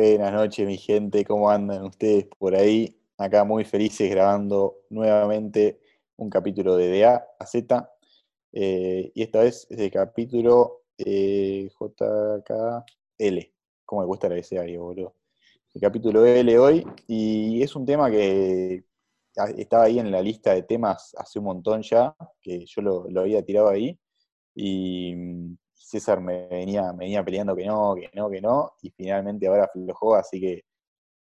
Buenas noches, mi gente, ¿cómo andan ustedes por ahí? Acá muy felices grabando nuevamente un capítulo de DA a Z. Eh, y esta vez es el capítulo eh, JKL. ¿Cómo me cuesta el abecedario, boludo? El capítulo L hoy. Y es un tema que estaba ahí en la lista de temas hace un montón ya, que yo lo había tirado ahí. Y César me venía, venía peleando que no, que no, que no, y finalmente ahora aflojó, así que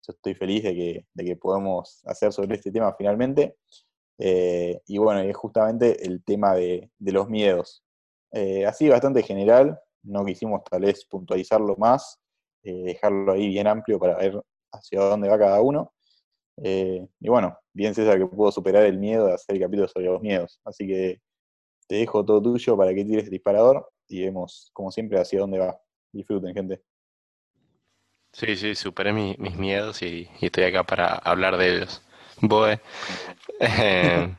yo estoy feliz de que, de que podamos hacer sobre este tema finalmente. Eh, y bueno, es justamente el tema de, los miedos. Eh, así bastante general, no quisimos tal vez puntualizarlo más, eh, dejarlo ahí bien amplio para ver hacia dónde va cada uno. y bueno, bien César que pudo superar el miedo de hacer el capítulo sobre los miedos. Así que te dejo todo tuyo para que tires el disparador y vemos, como siempre, hacia dónde va. Disfruten, gente. Sí, sí, superé mis miedos y, estoy acá para hablar de ellos. Boe. Eh,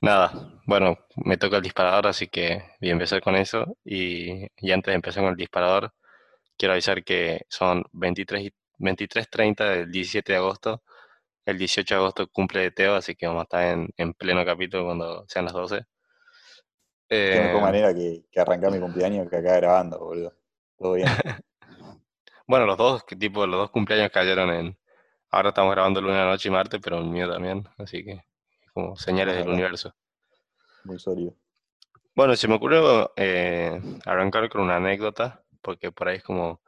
nada, bueno, me toca el disparador, así que voy a empezar con eso. Y, antes de empezar con el disparador, quiero avisar que son 23, 23.30 del 17 de agosto. El 18 de agosto cumple de Teo, así que vamos a estar en, en pleno capítulo cuando sean las 12. Qué mejor eh, manera que, que, arrancar mi cumpleaños que acá grabando, boludo. Todo bien. bueno, los dos, tipo, los dos cumpleaños cayeron en. Ahora estamos grabando lunes, noche y martes, pero el mío también, así que como señales del universo. Muy sólido. Bueno, se me ocurrió eh, arrancar con una anécdota, porque por ahí es como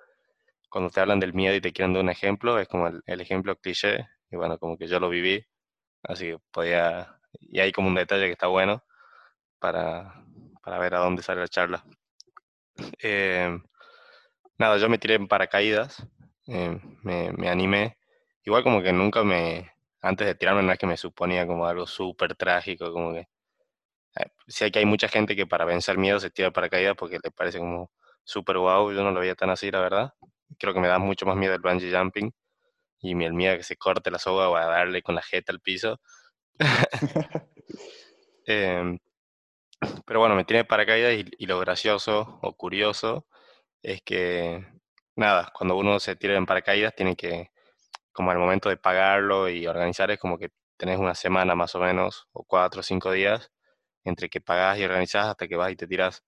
cuando te hablan del miedo y te quieren dar un ejemplo, es como el, el ejemplo cliché, y bueno, como que yo lo viví, así que podía. Y hay como un detalle que está bueno para, para ver a dónde sale la charla. Eh, nada, yo me tiré en paracaídas, eh, me, me, animé. Igual como que nunca me, antes de tirarme no es que me suponía como algo súper trágico, como que... Eh, sé que hay mucha gente que para vencer miedo se tira paracaídas porque le parece como súper guau, yo no lo veía tan así, la verdad. Creo que me da mucho más miedo el bungee jumping y el miedo a que se corte la soga o a darle con la jeta al piso. eh, pero bueno, me tiene paracaídas y, y lo gracioso o curioso es que, nada, cuando uno se tira en paracaídas tiene que, como al momento de pagarlo y organizar, es como que tenés una semana más o menos, o cuatro o cinco días, entre que pagás y organizás hasta que vas y te tiras.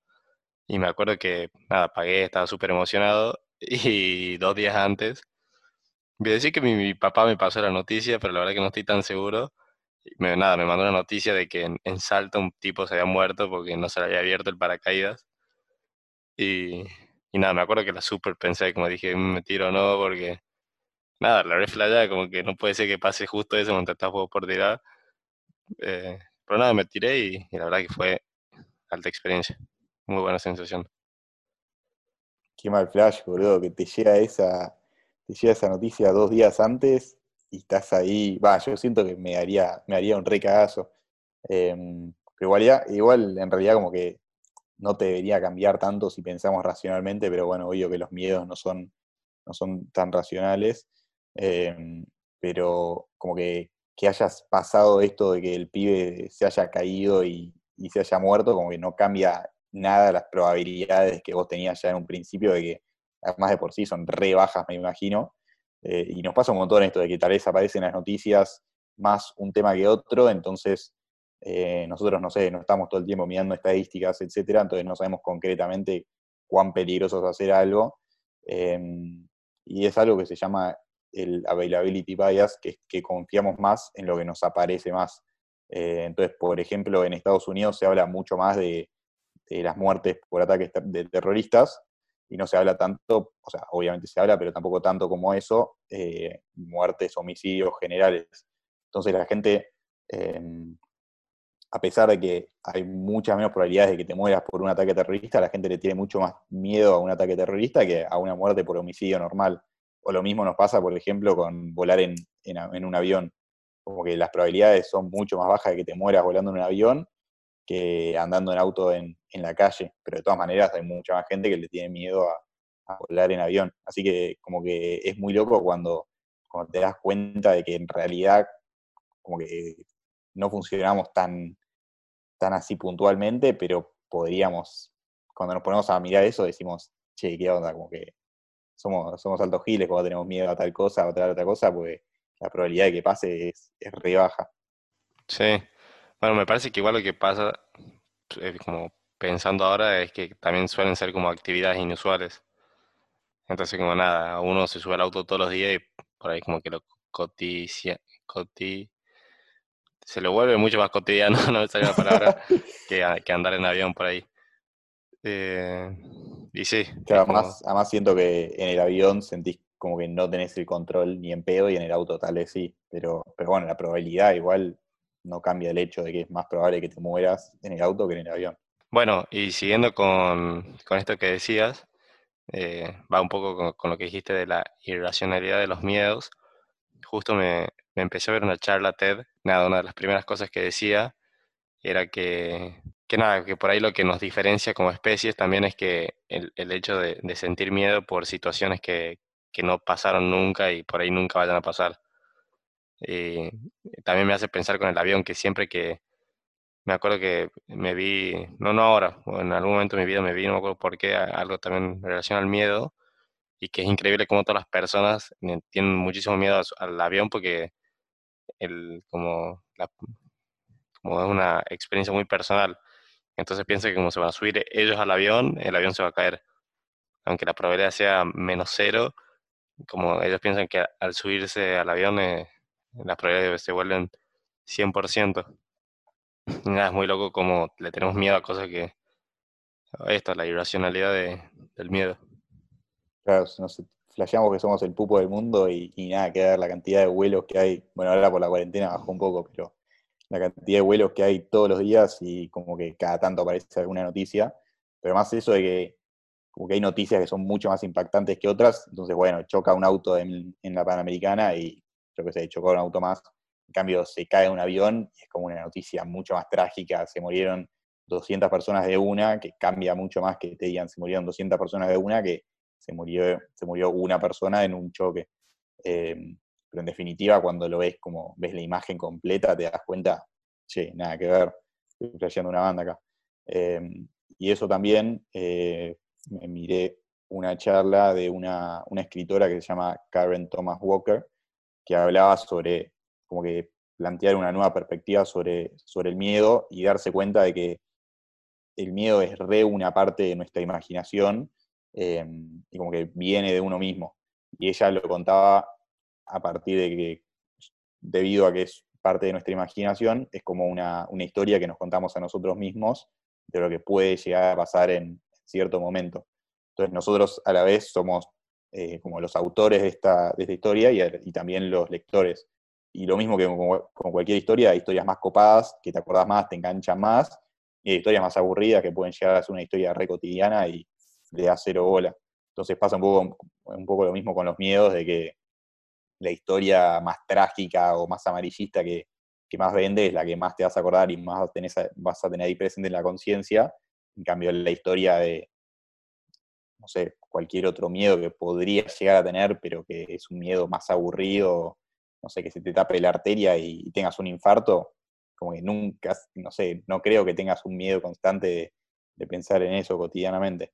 Y me acuerdo que, nada, pagué, estaba súper emocionado, y dos días antes, voy a decir que mi, mi, papá me pasó la noticia, pero la verdad que no estoy tan seguro, me, nada, me mandó una noticia de que en, Salta un tipo se había muerto porque no se le había abierto el paracaídas. Y, y nada, me acuerdo que la super pensé, como dije, mm, me tiro o no, porque nada, la reflaya como que no puede ser que pase justo eso mientras estás por tirar. Eh, pero nada, me tiré y, la verdad que fue alta experiencia. Muy buena sensación. Qué mal flash, boludo, que te llega esa, te llega esa noticia dos días antes y estás ahí, va, yo siento que me haría, me haría un recagazo. Em, pero igual, igual, en realidad como que no te debería cambiar tanto si pensamos racionalmente, pero bueno, obvio que los miedos no son, no son tan racionales. Em, pero como que, que, hayas pasado esto de que el pibe se haya caído y, y, se haya muerto, como que no cambia nada las probabilidades que vos tenías ya en un principio de que, además de por sí, son re bajas, me imagino. Eh, y nos pasa un montón esto de que tal vez aparecen las noticias más un tema que otro, entonces eh, nosotros, no sé, no estamos todo el tiempo mirando estadísticas, etcétera, entonces no sabemos concretamente cuán peligroso es hacer algo. Em, y es algo que se llama el availability bias, que, que confiamos más en lo que nos aparece más. Eh, entonces, por ejemplo, en Estados Unidos se habla mucho más de, de las muertes por ataques de terroristas, y no se habla tanto, o sea, obviamente se habla, pero tampoco tanto como eso, eh, muertes, homicidios generales. Entonces la gente, em, a pesar de que hay muchas menos probabilidades de que te mueras por un ataque terrorista, la gente le tiene mucho más miedo a un ataque terrorista que a una muerte por homicidio normal. O lo mismo nos pasa, por ejemplo, con volar en, en un avión. Como que las probabilidades son mucho más bajas de que te mueras volando en un avión que andando en auto en, en, la calle, pero de todas maneras hay mucha más gente que le tiene miedo a, volar en avión. Así que como que es muy loco cuando, cuando te das cuenta de que en realidad como que no funcionamos tan, tan así puntualmente, pero podríamos, cuando nos ponemos a mirar eso, decimos, che, ¿qué onda? Como que somos, somos altos giles cuando tenemos miedo a tal cosa o tal otra cosa, pues la probabilidad de que pase es, es re baja. Sí, bueno, me parece que igual lo que pasa, eh, como pensando ahora, es que también suelen ser como actividades inusuales. Entonces, como nada, uno se sube al auto todos los días y por ahí como que lo coticia, coti, se lo vuelve mucho más cotidiano, no me sale la palabra, que, que andar en avión por ahí. Eh, y sí. además, además siento que en el avión sentís como que no tenés el control ni en pedo y en el auto tal vez sí, pero, pero bueno, la probabilidad igual no cambia el hecho de que es más probable que te mueras en el auto que en el avión. Bueno, y siguiendo con, con esto que decías, eh, va un poco con, lo que dijiste de la irracionalidad de los miedos. Justo me, me empecé a ver una charla TED, nada, una de las primeras cosas que decía era que, que nada, que por ahí lo que nos diferencia como especies también es que el, el hecho de, de, sentir miedo por situaciones que, que, no pasaron nunca y por ahí nunca vayan a pasar. Y también me hace pensar con el avión que siempre que, me acuerdo que me vi, no, no ahora, en algún momento de mi vida me vi, no me acuerdo por qué, algo también relacionado al miedo, y que es increíble cómo todas las personas tienen muchísimo miedo al avión porque el, como, como es una experiencia muy personal. Entonces piensa que como se van a subir ellos al avión, el avión se va a caer. Aunque la probabilidad sea menos cero, como ellos piensan que al subirse al avión eh, las probabilidades se vuelven 100%. Y nada, es muy loco como le tenemos miedo a cosas que... Esto, la irracionalidad de, del miedo. Claro, nos flasheamos que somos el pupo del mundo y, nada, que ver la cantidad de vuelos que hay. Bueno, ahora por la cuarentena bajó un poco, pero la cantidad de vuelos que hay todos los días y como que cada tanto aparece alguna noticia. Pero más eso de que como que hay noticias que son mucho más impactantes que otras. Entonces, bueno, choca un auto en la Panamericana y yo que sé, chocó un auto más en cambio, se cae un avión y es como una noticia mucho más trágica. Se murieron 200 personas de una, que cambia mucho más que te digan se murieron 200 personas de una, que se murió, se murió una persona en un choque. Eh, pero en definitiva, cuando lo ves como ves la imagen completa, te das cuenta, che, nada que ver, estoy trayendo una banda acá. Eh, y eso también, eh, miré una charla de una, una escritora que se llama Karen Thomas Walker, que hablaba sobre como que plantear una nueva perspectiva sobre, sobre el miedo y darse cuenta de que el miedo es re una parte de nuestra imaginación eh, y como que viene de uno mismo. Y ella lo contaba a partir de que, debido a que es parte de nuestra imaginación, es como una, una historia que nos contamos a nosotros mismos de lo que puede llegar a pasar en cierto momento. Entonces nosotros a la vez somos eh, como los autores de esta, de esta historia y, y, también los lectores. Y lo mismo que con, cualquier historia, hay historias más copadas, que te acordás más, te enganchan más, y hay historias más aburridas que pueden llegar a ser una historia re cotidiana y le da cero bola. Entonces pasa un poco, un poco lo mismo con los miedos, de que la historia más trágica o más amarillista que, que más vende es la que más te vas a acordar y más vas a tener ahí presente en la conciencia. En cambio, la historia de, sé, cualquier otro miedo que podría llegar a tener, pero que es un miedo más aburrido no sé, que se te tape la arteria y, tengas un infarto, como que nunca, no sé, no creo que tengas un miedo constante de, pensar en eso cotidianamente.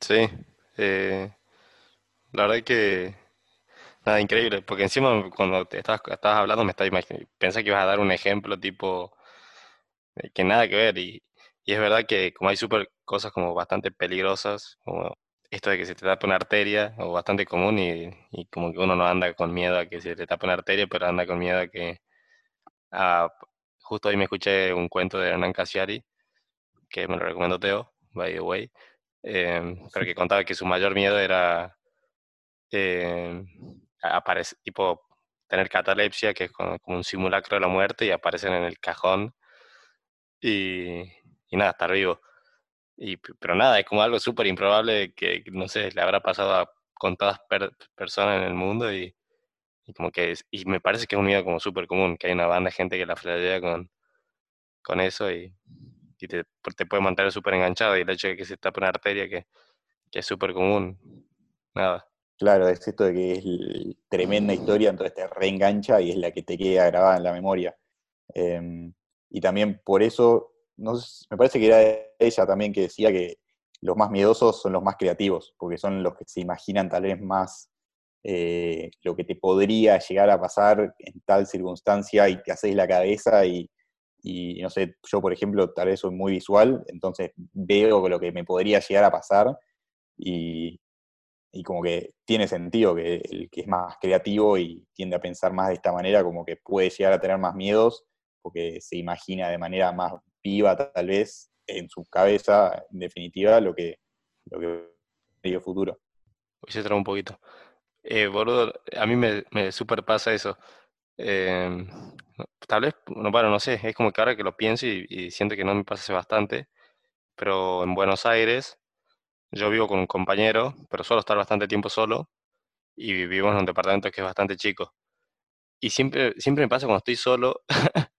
Sí, eh, la verdad que nada, increíble, porque encima cuando te estabas, hablando me estaba pensé que ibas a dar un ejemplo tipo que nada que ver y, y es verdad que como hay super cosas como bastante peligrosas, como esto de que se te tape una arteria, o bastante común, y, y, como que uno no anda con miedo a que se te tape una arteria, pero anda con miedo a que... justo hoy me escuché un cuento de Hernán Casiari, que me lo recomendó Teo, by the way, eh, pero que contaba que su mayor miedo era eh, aparecer, tipo tener catalepsia, que es como, un simulacro de la muerte, y aparecen en el cajón, y, y nada, estar vivo. Y, pero nada, es como algo súper improbable que, no sé, le habrá pasado a contadas personas en el mundo y, como que y me parece que es un miedo como súper común, que hay una banda de gente que la flashea con, con eso y, te, te, puede mantener súper enganchado y el hecho de que se tape una arteria que, que es súper común, nada. Claro, es esto de que es tremenda historia, entonces te reengancha y es la que te queda grabada en la memoria. Em, y también por eso no me parece que era ella también que decía que los más miedosos son los más creativos, porque son los que se imaginan tal vez más eh, lo que te podría llegar a pasar en tal circunstancia y te haces la cabeza y, y, no sé, yo por ejemplo tal vez soy muy visual, entonces veo lo que me podría llegar a pasar y, y como que tiene sentido que el que es más creativo y tiende a pensar más de esta manera, como que puede llegar a tener más miedos, porque se imagina de manera más viva tal vez en su cabeza, en definitiva, lo que, lo que el futuro. Hoy se trae un poquito. Eh, boludo, a mí me, me super pasa eso. Em, tal vez, no, bueno, no sé, es como que ahora que lo pienso y, y siento que no me pasa bastante, pero en Buenos Aires yo vivo con un compañero, pero suelo estar bastante tiempo solo y vivimos en un departamento que es bastante chico. Y siempre, siempre me pasa cuando estoy solo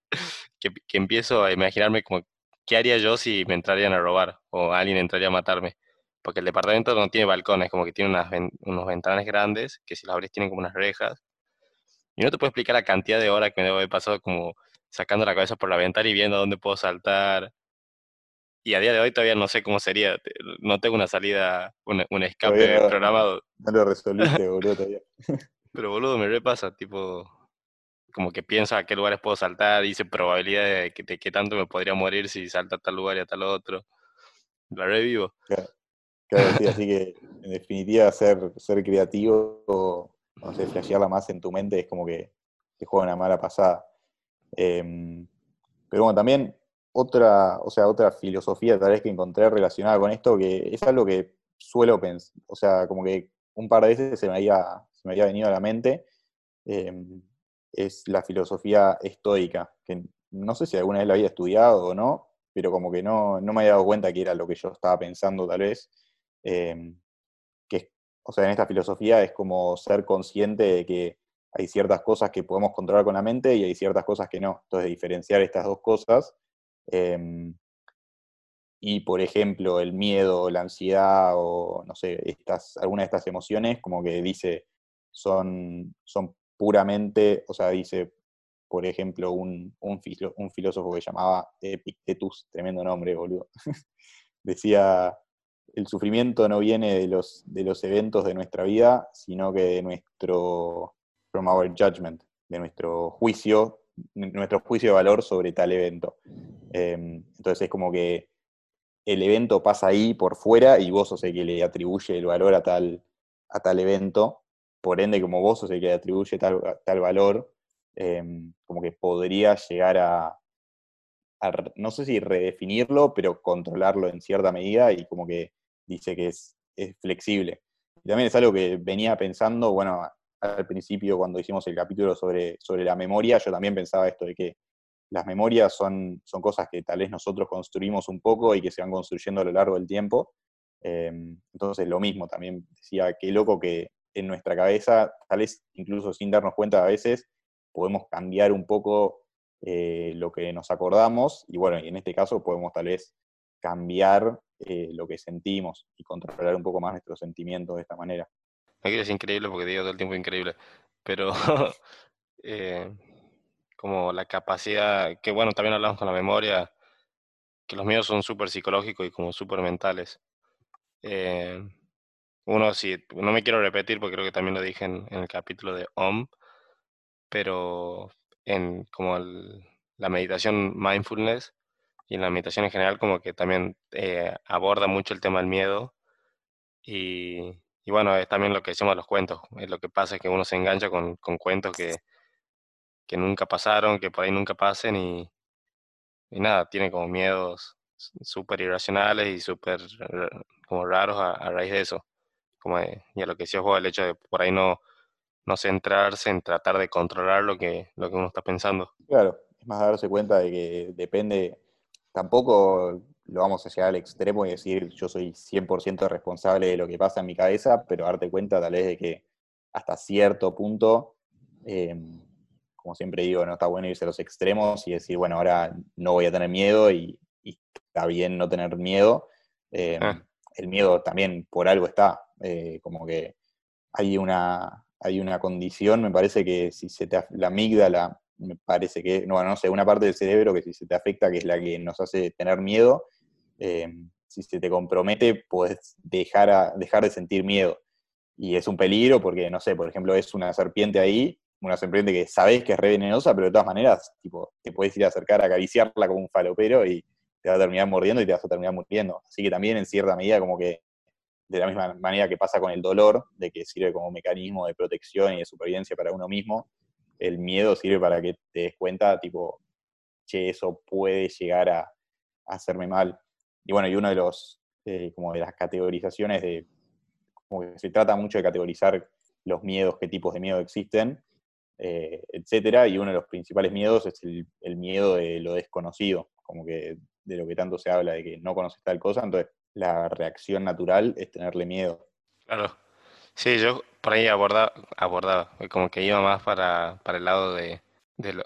que, que empiezo a imaginarme como qué haría yo si me entrarían a robar o alguien entraría a matarme. Porque el departamento no tiene balcones, como que tiene unas, unos ventanas grandes que si las abrís tienen como unas rejas. Y no te puedo explicar la cantidad de horas que me debo haber pasado como sacando la cabeza por la ventana y viendo dónde puedo saltar. Y a día de hoy todavía no sé cómo sería. No tengo una salida, un, escape programado. No lo resolviste, boludo, todavía. Pero boludo, me repasa, tipo, como que pienso a qué lugares puedo saltar, hice probabilidad de que, de tanto me podría morir si salta a tal lugar y a tal otro. La revivo. Claro, claro sí, así que en definitiva ser, ser creativo no sé, flashearla más en tu mente es como que te juega una mala pasada. Em, pero bueno, también otra, o sea, otra filosofía tal vez que encontré relacionada con esto, que es algo que suelo pensar, o sea, como que un par de veces se me había, se me había venido a la mente, em, es la filosofía estoica, que no sé si alguna vez la había estudiado o no, pero como que no, no me había dado cuenta que era lo que yo estaba pensando tal vez. Em, que, o sea, en esta filosofía es como ser consciente de que hay ciertas cosas que podemos controlar con la mente y hay ciertas cosas que no. Entonces, diferenciar estas dos cosas. Em, y, por ejemplo, el miedo, la ansiedad o, no sé, estas, algunas de estas emociones, como que dice, son, son puramente, o sea, dice, por ejemplo, un, un, filósofo que llamaba Epictetus, tremendo nombre, boludo, decía, el sufrimiento no viene de los, de los eventos de nuestra vida, sino que de nuestro, from our judgment, de nuestro juicio, nuestro juicio de valor sobre tal evento. Em, entonces es como que el evento pasa ahí por fuera y vos sos el que le atribuye el valor a tal, a tal evento, por ende, como vos sos el que atribuye tal, valor, em, como que podría llegar a, no sé si redefinirlo, pero controlarlo en cierta medida y como que dice que es, flexible. Y también es algo que venía pensando, bueno, al principio cuando hicimos el capítulo sobre, sobre la memoria, yo también pensaba esto de que las memorias son, son cosas que tal vez nosotros construimos un poco y que se van construyendo a lo largo del tiempo. Em, entonces lo mismo, también decía, qué loco que en nuestra cabeza, tal vez incluso sin darnos cuenta a veces, podemos cambiar un poco eh, lo que nos acordamos y bueno, en este caso podemos tal vez cambiar eh, lo que sentimos y controlar un poco más nuestros sentimientos de esta manera. Quiero decir increíble porque digo todo el tiempo increíble, pero eh, como la capacidad, que bueno, también hablamos con la memoria, que los míos son súper psicológicos y como súper mentales uno, sí, no me quiero repetir porque creo que también lo dije en, el capítulo de OM, pero en como la meditación mindfulness y en la meditación en general como que también eh, aborda mucho el tema del miedo y, bueno, es también lo que decimos los cuentos, es lo que pasa es que uno se engancha con, cuentos que, que nunca pasaron, que por ahí nunca pasen y, y nada, tiene como miedos súper irracionales y súper como raros a raíz de eso como y a lo que decía juego el hecho de por ahí no, no centrarse en tratar de controlar lo que, lo que uno está pensando. Claro, es más darse cuenta de que depende, tampoco lo vamos a llegar al extremo y decir yo soy 100% responsable de lo que pasa en mi cabeza, pero darte cuenta tal vez de que hasta cierto punto, em, como siempre digo, no está bueno irse a los extremos y decir, bueno, ahora no voy a tener miedo y, está bien no tener miedo. Em, ah. El miedo también por algo está, eh, como que hay una, hay una condición, me parece que si se te, la amígdala, me parece que, no, no sé, una parte del cerebro que si se te afecta, que es la que nos hace tener miedo, eh, si se te compromete, puedes dejar, a, dejar de sentir miedo. Y es un peligro porque, no sé, por ejemplo, es una serpiente ahí, una serpiente que sabes que es re venenosa, pero de todas maneras, tipo, te puedes ir a acercar a acariciarla como un falopero y te va a terminar mordiendo y te vas a terminar muriendo. Así que también, en cierta medida, como que de la misma manera que pasa con el dolor, de que sirve como mecanismo de protección y de supervivencia para uno mismo, el miedo sirve para que te des cuenta, tipo, che, eso puede llegar a, hacerme mal. Y bueno, y uno de los, eh, como de las categorizaciones de, como que se trata mucho de categorizar los miedos, qué tipos de miedo existen, eh, etcétera, y uno de los principales miedos es el, el, miedo de lo desconocido, como que de lo que tanto se habla, de que no conoces tal cosa, entonces la reacción natural es tenerle miedo. Claro. Sí, yo por ahí abordaba, abordaba como que iba más para, para el lado de, de lo,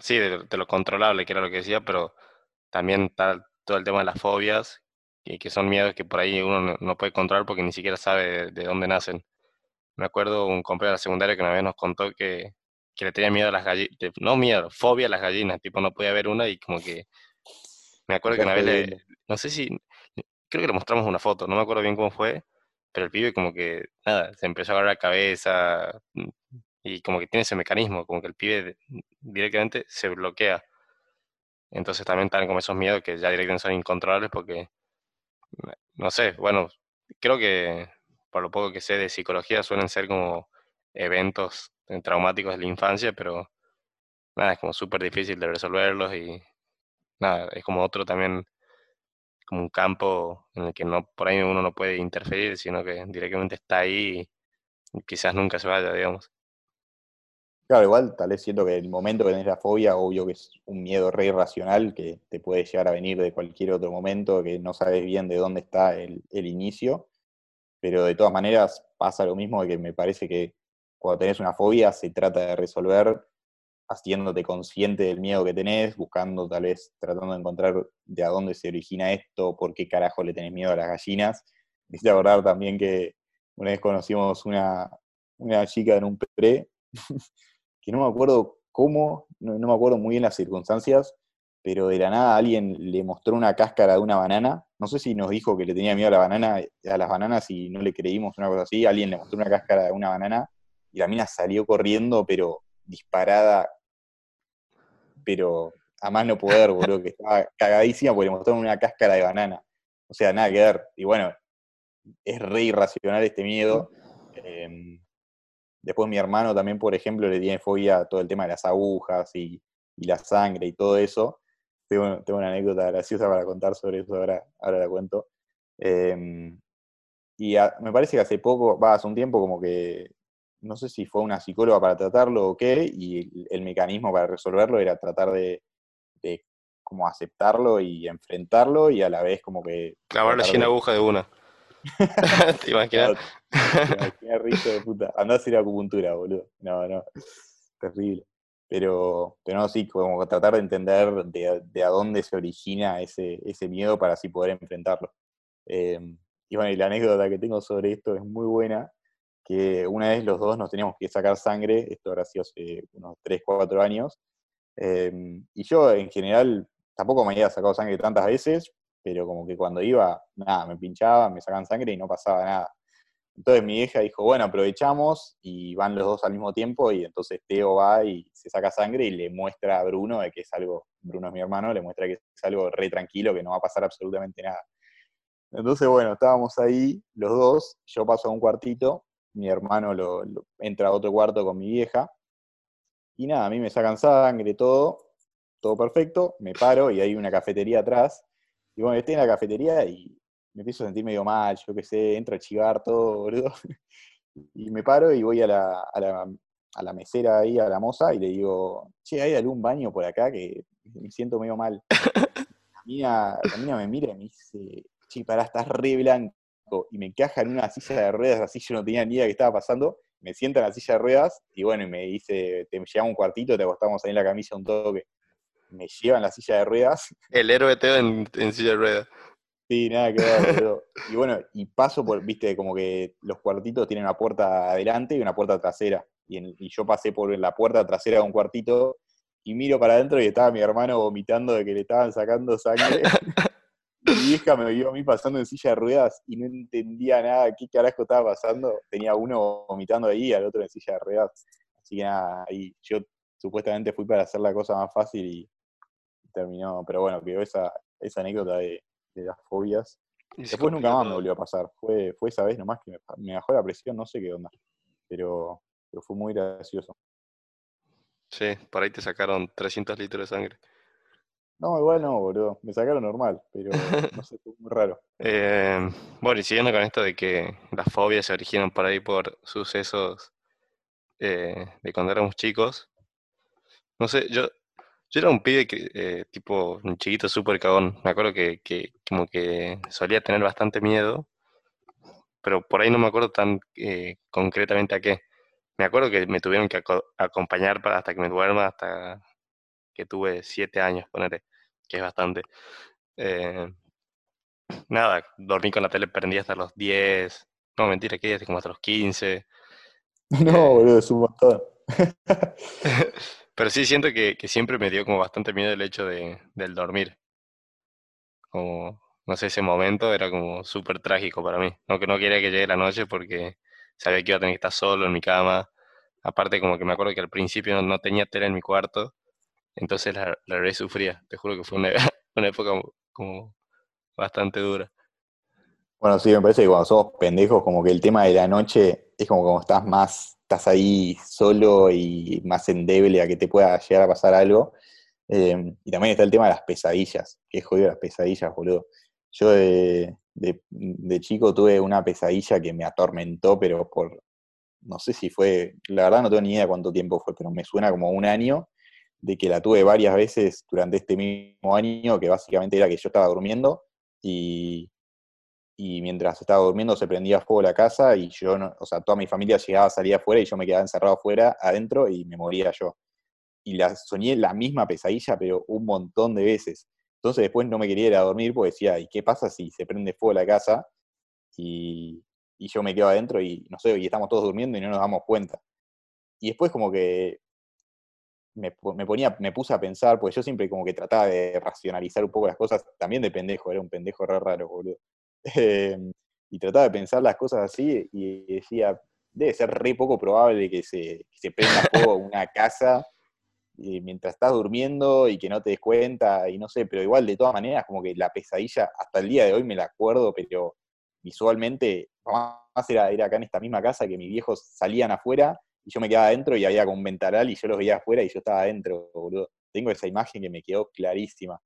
sí, de, lo controlable, que era lo que decía, pero también está todo el tema de las fobias, y que son miedos que por ahí uno no, puede controlar porque ni siquiera sabe de, dónde nacen. Me acuerdo un compañero de la secundaria que una vez nos contó que, que le tenía miedo a las gallinas, no miedo, fobia a las gallinas, tipo no podía ver una y como que... Me acuerdo que una vez le, no sé si, creo que le mostramos una foto, no me acuerdo bien cómo fue, pero el pibe como que, nada, se empezó a agarrar la cabeza mm, y como que tiene ese mecanismo, como que el pibe directamente se bloquea. Entonces también están como esos miedos que ya directamente son incontrolables porque, no sé, bueno, creo que por lo poco que sé de psicología suelen ser como eventos traumáticos de la infancia, pero nada, es como súper difícil de resolverlos y nada, es como otro también como un campo en el que no por ahí uno no puede interferir, sino que directamente está ahí y quizás nunca se vaya, digamos. Claro, igual tal vez siento que el momento que tenés la fobia, obvio que es un miedo re irracional que te puede llegar a venir de cualquier otro momento, que no sabes bien de dónde está el, el inicio, pero de todas maneras pasa lo mismo de que me parece que cuando tenés una fobia se trata de resolver haciéndote consciente del miedo que tenés, buscando tal vez, tratando de encontrar de a dónde se origina esto, por qué carajo le tenés miedo a las gallinas. Me acordar también que una vez conocimos una, una chica en un pre, que no me acuerdo cómo, no, me acuerdo muy bien las circunstancias, pero de la nada alguien le mostró una cáscara de una banana. No sé si nos dijo que le tenía miedo a la banana, a las bananas y no le creímos una cosa así. Alguien le mostró una cáscara de una banana y la mina salió corriendo, pero disparada pero a más no poder, boludo, que estaba cagadísima porque le mostraron una cáscara de banana. O sea, nada que ver. Y bueno, es re irracional este miedo. Em, después mi hermano también, por ejemplo, le tiene fobia a todo el tema de las agujas y, la sangre y todo eso. Tengo, una anécdota graciosa para contar sobre eso, ahora, ahora la cuento. Em, y me parece que hace poco, va, hace un tiempo como que no sé si fue una psicóloga para tratarlo o qué, y el, mecanismo para resolverlo era tratar de, como aceptarlo y enfrentarlo y a la vez como que... Clavarle sin aguja de una. ¿Te imaginas? Te rico de puta. Andás a ir a acupuntura, boludo. No, no. Terrible. Pero, pero no, sí, como tratar de entender de, de a dónde se origina ese, ese miedo para así poder enfrentarlo. Eh, y bueno, y la anécdota que tengo sobre esto es muy buena, que una vez los dos nos teníamos que sacar sangre, esto ahora sido hace unos 3, 4 años, em, y yo en general tampoco me había sacado sangre tantas veces, pero como que cuando iba, nada, me pinchaba, me sacaban sangre y no pasaba nada. Entonces mi hija dijo, bueno, aprovechamos y van los dos al mismo tiempo y entonces Teo va y se saca sangre y le muestra a Bruno de que es algo, Bruno es mi hermano, le muestra que es algo re tranquilo, que no va a pasar absolutamente nada. Entonces, bueno, estábamos ahí los dos, yo paso a un cuartito mi hermano lo, entra a otro cuarto con mi vieja. Y nada, a mí me sacan sangre, todo, todo perfecto, me paro y hay una cafetería atrás. Y bueno, estoy en la cafetería y me empiezo a sentir medio mal, yo qué sé, entro a chivar todo, boludo. Y me paro y voy a la, a la, a la mesera ahí, a la moza, y le digo, che, ¿hay algún baño por acá que me siento medio mal? La mina, la mina me mira y me dice, che, pará, estás re blanco y me encaja en una silla de ruedas, así yo no tenía ni idea qué estaba pasando, me sienta en la silla de ruedas y bueno, y me dice, te llevamos un cuartito, te acostamos ahí en la camisa un toque. Me llevan la silla de ruedas. El héroe Teo en, en silla de ruedas. Sí, nada que ver, Y bueno, y paso por, viste, como que los cuartitos tienen una puerta adelante y una puerta trasera. Y, y yo pasé por la puerta trasera de un cuartito y miro para adentro y estaba mi hermano vomitando de que le estaban sacando sangre. mi hija me vio a mí pasando en silla de ruedas y no entendía nada qué carajo estaba pasando. Tenía uno vomitando ahí y al otro en silla de ruedas. Así que nada, ahí yo supuestamente fui para hacer la cosa más fácil y terminó. Pero bueno, quedó esa, esa anécdota de, las fobias. Después nunca más me volvió a pasar. Fue, fue esa vez nomás que me, me bajó la presión, no sé qué onda. Pero, pero fue muy gracioso. Sí, por ahí te sacaron 300 litros de sangre. No, igual no, boludo. Me sacaron normal, pero no sé, fue muy raro. Eh, bueno, y siguiendo con esto de que las fobias se originan por ahí por sucesos eh, de cuando éramos chicos. No sé, yo, yo era un pibe que, eh, tipo, un chiquito súper cagón. Me acuerdo que, que, como que solía tener bastante miedo, pero por ahí no me acuerdo tan concretamente a qué. Me acuerdo que me tuvieron que acompañar para hasta que me duerma, hasta que tuve siete años, ponerle, que es bastante. Eh, nada, dormí con la tele prendida hasta los 10, no, mentira, que como hasta los 15. No, eh, boludo, es un montón. Pero sí siento que, siempre me dio como bastante miedo el hecho de, del dormir. Como, no sé, ese momento era como súper trágico para mí. No que no quería que llegue la noche porque sabía que iba a tener que estar solo en mi cama. Aparte, como que me acuerdo que al principio no, tenía tele en mi cuarto, entonces la, la sufría. Te juro que fue una, una época como bastante dura. Bueno, sí, me parece que cuando somos pendejos, como que el tema de la noche es como como estás más, estás ahí solo y más endeble a que te pueda llegar a pasar algo. Eh, y también está el tema de las pesadillas, que jodido las pesadillas, boludo. Yo de, de, chico tuve una pesadilla que me atormentó, pero por, no sé si fue, la verdad no tengo ni idea cuánto tiempo fue, pero me suena como un año de que la tuve varias veces durante este mismo año, que básicamente era que yo estaba durmiendo y, y mientras estaba durmiendo se prendía fuego la casa y yo, no, o sea, toda mi familia llegaba, salía afuera y yo me quedaba encerrado afuera, adentro y me moría yo. Y la, soñé la misma pesadilla, pero un montón de veces. Entonces después no me quería ir a dormir porque decía, ¿y qué pasa si se prende fuego la casa? Y, y yo me quedo adentro y no sé, y estamos todos durmiendo y no nos damos cuenta. Y después como que me, ponía, me puse a pensar, pues yo siempre como que trataba de racionalizar un poco las cosas, también de pendejo, era un pendejo re raro, boludo. Em, y trataba de pensar las cosas así y decía, debe ser re poco probable que se, que se prenda fuego una casa mientras estás durmiendo y que no te des cuenta y no sé, pero igual de todas maneras como que la pesadilla hasta el día de hoy me la acuerdo, pero visualmente, más era, era acá en esta misma casa que mis viejos salían afuera y yo me quedaba adentro y había como un ventanal y yo los veía afuera y yo estaba adentro, boludo. Tengo esa imagen que me quedó clarísima.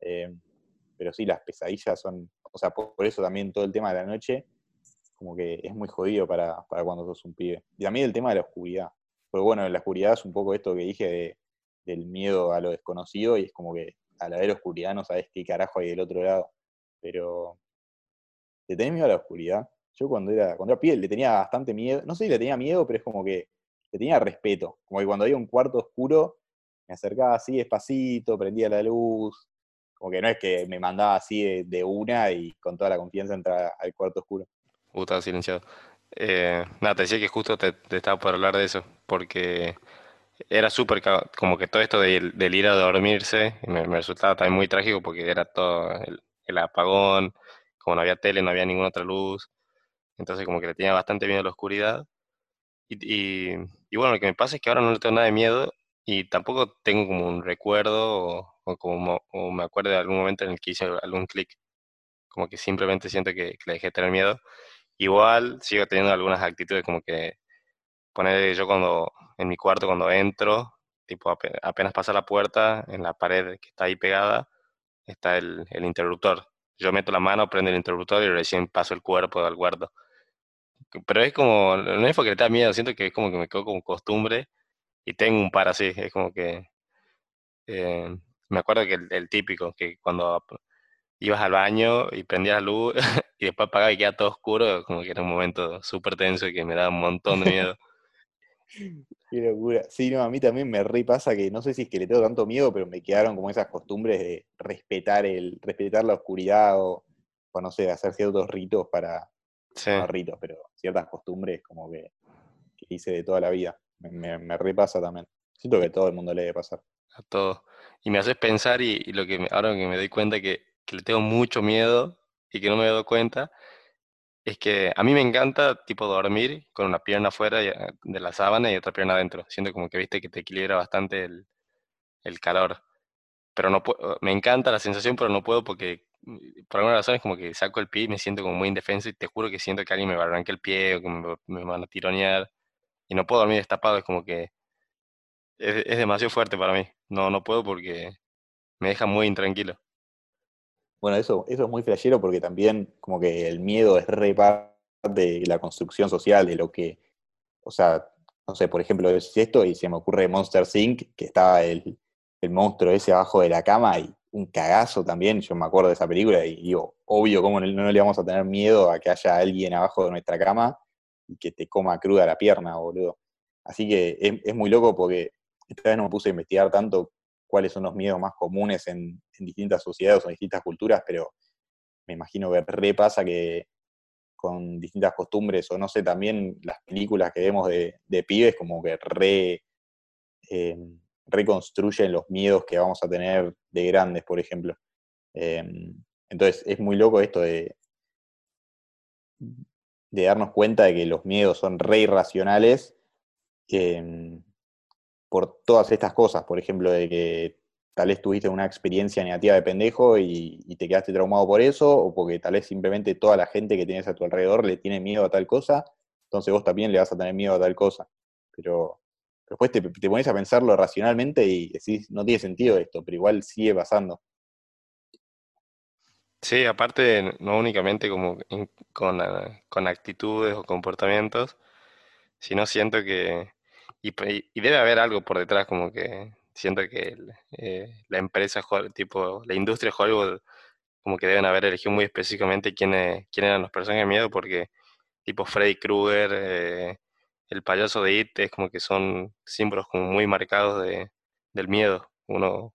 Eh, pero sí, las pesadillas son, o sea, por, eso también todo el tema de la noche, como que es muy jodido para, para cuando sos un pibe. Y también el tema de la oscuridad. Pues bueno, la oscuridad es un poco esto que dije de, del miedo a lo desconocido y es como que a la de la oscuridad no sabes qué carajo hay del otro lado. Pero, ¿te tenés miedo a la oscuridad? Yo cuando era, cuando era pibe le tenía bastante miedo, no sé si le tenía miedo, pero es como que tenía respeto. Como que cuando había un cuarto oscuro, me acercaba así despacito, prendía la luz. Como que no es que me mandaba así de, una y con toda la confianza entrar al cuarto oscuro. Uh, estaba silenciado. Eh, nada, te decía que justo te, estaba por hablar de eso, porque era súper como que todo esto del, ir a dormirse me, resultaba también muy trágico porque era todo el, el, apagón, como no había tele, no había ninguna otra luz, entonces como que le tenía bastante miedo a la oscuridad y, y, bueno, lo que me pasa es que ahora no le tengo nada de miedo y tampoco tengo como un recuerdo o, como me acuerdo de algún momento en el que hice algún clic. Como que simplemente siento que, le dejé de tener miedo. Igual sigo teniendo algunas actitudes como que poner yo cuando en mi cuarto cuando entro, tipo apenas, pasa la puerta, en la pared que está ahí pegada, está el, el interruptor. Yo meto la mano, prendo el interruptor y recién paso el cuerpo al cuarto. Pero es como, no es porque le da miedo, siento que es como que me quedo como costumbre y tengo un par así, es como que eh, me acuerdo que el, típico, que cuando ibas al baño y prendías la luz y después apagaba y quedaba todo oscuro, como que era un momento súper tenso y que me daba un montón de miedo. Qué locura. Sí, no, a mí también me re pasa que no sé si es que le tengo tanto miedo, pero me quedaron como esas costumbres de respetar el, respetar la oscuridad o, o no sé, hacer ciertos ritos para, no ritos, pero ciertas costumbres como que, hice de toda la vida. Me, me, repasa también. Siento que a todo el mundo le debe pasar. A todo. Y me haces pensar, y, lo que ahora que me doy cuenta que, que le tengo mucho miedo y que no me he dado cuenta es que a mí me encanta tipo dormir con una pierna afuera de la sábana y otra pierna adentro. Siento como que viste que te equilibra bastante el, el calor. Pero no me encanta la sensación, pero no puedo porque por alguna razón es como que saco el pie y me siento como muy indefenso y te juro que siento que alguien me va a el pie o que me, me van a tironear y no puedo dormir destapado, es como que es, es, demasiado fuerte para mí. No, no puedo porque me deja muy intranquilo. Bueno, eso, eso es muy flashero porque también como que el miedo es re parte de la construcción social, de lo que, o sea, no sé, por ejemplo, es esto y se me ocurre Monster Inc., que estaba el, el monstruo ese abajo de la cama y un cagazo también, yo me acuerdo de esa película y digo, obvio, ¿cómo no, no le vamos a tener miedo a que haya alguien abajo de nuestra cama y que te coma cruda la pierna, boludo? Así que es, muy loco porque esta vez no me puse a investigar tanto cuáles son los miedos más comunes en, en distintas sociedades o en distintas culturas, pero me imagino que repasa que con distintas costumbres, o no sé, también las películas que vemos de, de pibes como que re, eh, reconstruyen los miedos que vamos a tener de grandes, por ejemplo. Eh, entonces es muy loco esto de, darnos cuenta de que los miedos son re irracionales eh, por todas estas cosas, por ejemplo, de que tal vez tuviste una experiencia negativa de pendejo y, y, te quedaste traumado por eso, o porque tal vez simplemente toda la gente que tienes a tu alrededor le tiene miedo a tal cosa, entonces vos también le vas a tener miedo a tal cosa. Pero después te, te pones a pensarlo racionalmente y decís, no tiene sentido esto, pero igual sigue pasando. Sí, aparte, no únicamente como con, uh, con actitudes o comportamientos, sino siento que, y, y, debe haber algo por detrás, como que siento que eh, la empresa, tipo, la industria de Hollywood, como que deben haber elegido muy específicamente quiénes, quién eran los personajes de miedo, porque tipo Freddy Krueger, eh, el payaso de It, es como que son símbolos como muy marcados de, del miedo. Uno,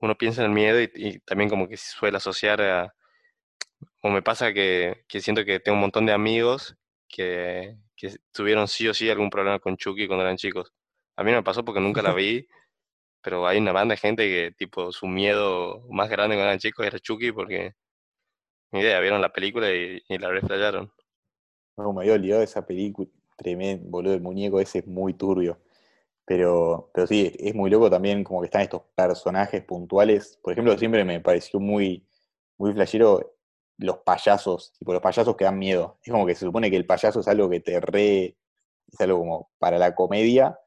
uno piensa en el miedo y, y también como que se suele asociar a, o me pasa que, que siento que tengo un montón de amigos que, que tuvieron sí o sí algún problema con Chucky cuando eran chicos. A mí no me pasó porque nunca la vi, pero hay una banda de gente que, tipo, su miedo más grande cuando eran chicos era Chucky porque, ni idea, vieron la película y, y la reflejaron. No, me había olvidado de esa película, tremendo, boludo, el muñeco ese es muy turbio. Pero, pero sí, es muy loco también como que están estos personajes puntuales. Por ejemplo, siempre me pareció muy, muy flashero los payasos, tipo los payasos que dan miedo. Es como que se supone que el payaso es algo que te re, es algo como para la comedia,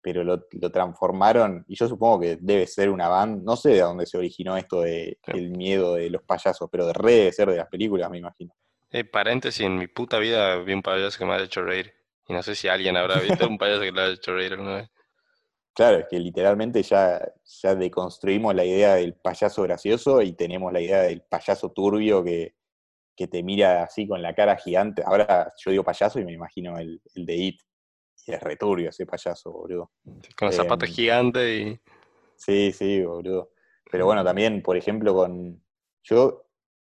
pero lo, lo transformaron, y yo supongo que debe ser una banda, no sé de dónde se originó esto de Sí. el miedo de los payasos, pero de re debe ser de las películas, me imagino. Eh, paréntesis, en mi puta vida vi un payaso que me ha hecho reír. Y no sé si alguien habrá visto un payaso que le haya hecho reír alguna vez. Claro, es que literalmente ya, ya deconstruimos la idea del payaso gracioso y tenemos la idea del payaso turbio que, que te mira así con la cara gigante. Ahora yo digo payaso y me imagino el, el de It. Y es returbio ese payaso, boludo. Con los zapatos Eh, gigantes y... sí, sí, boludo. Pero bueno, también, por ejemplo, con. Yo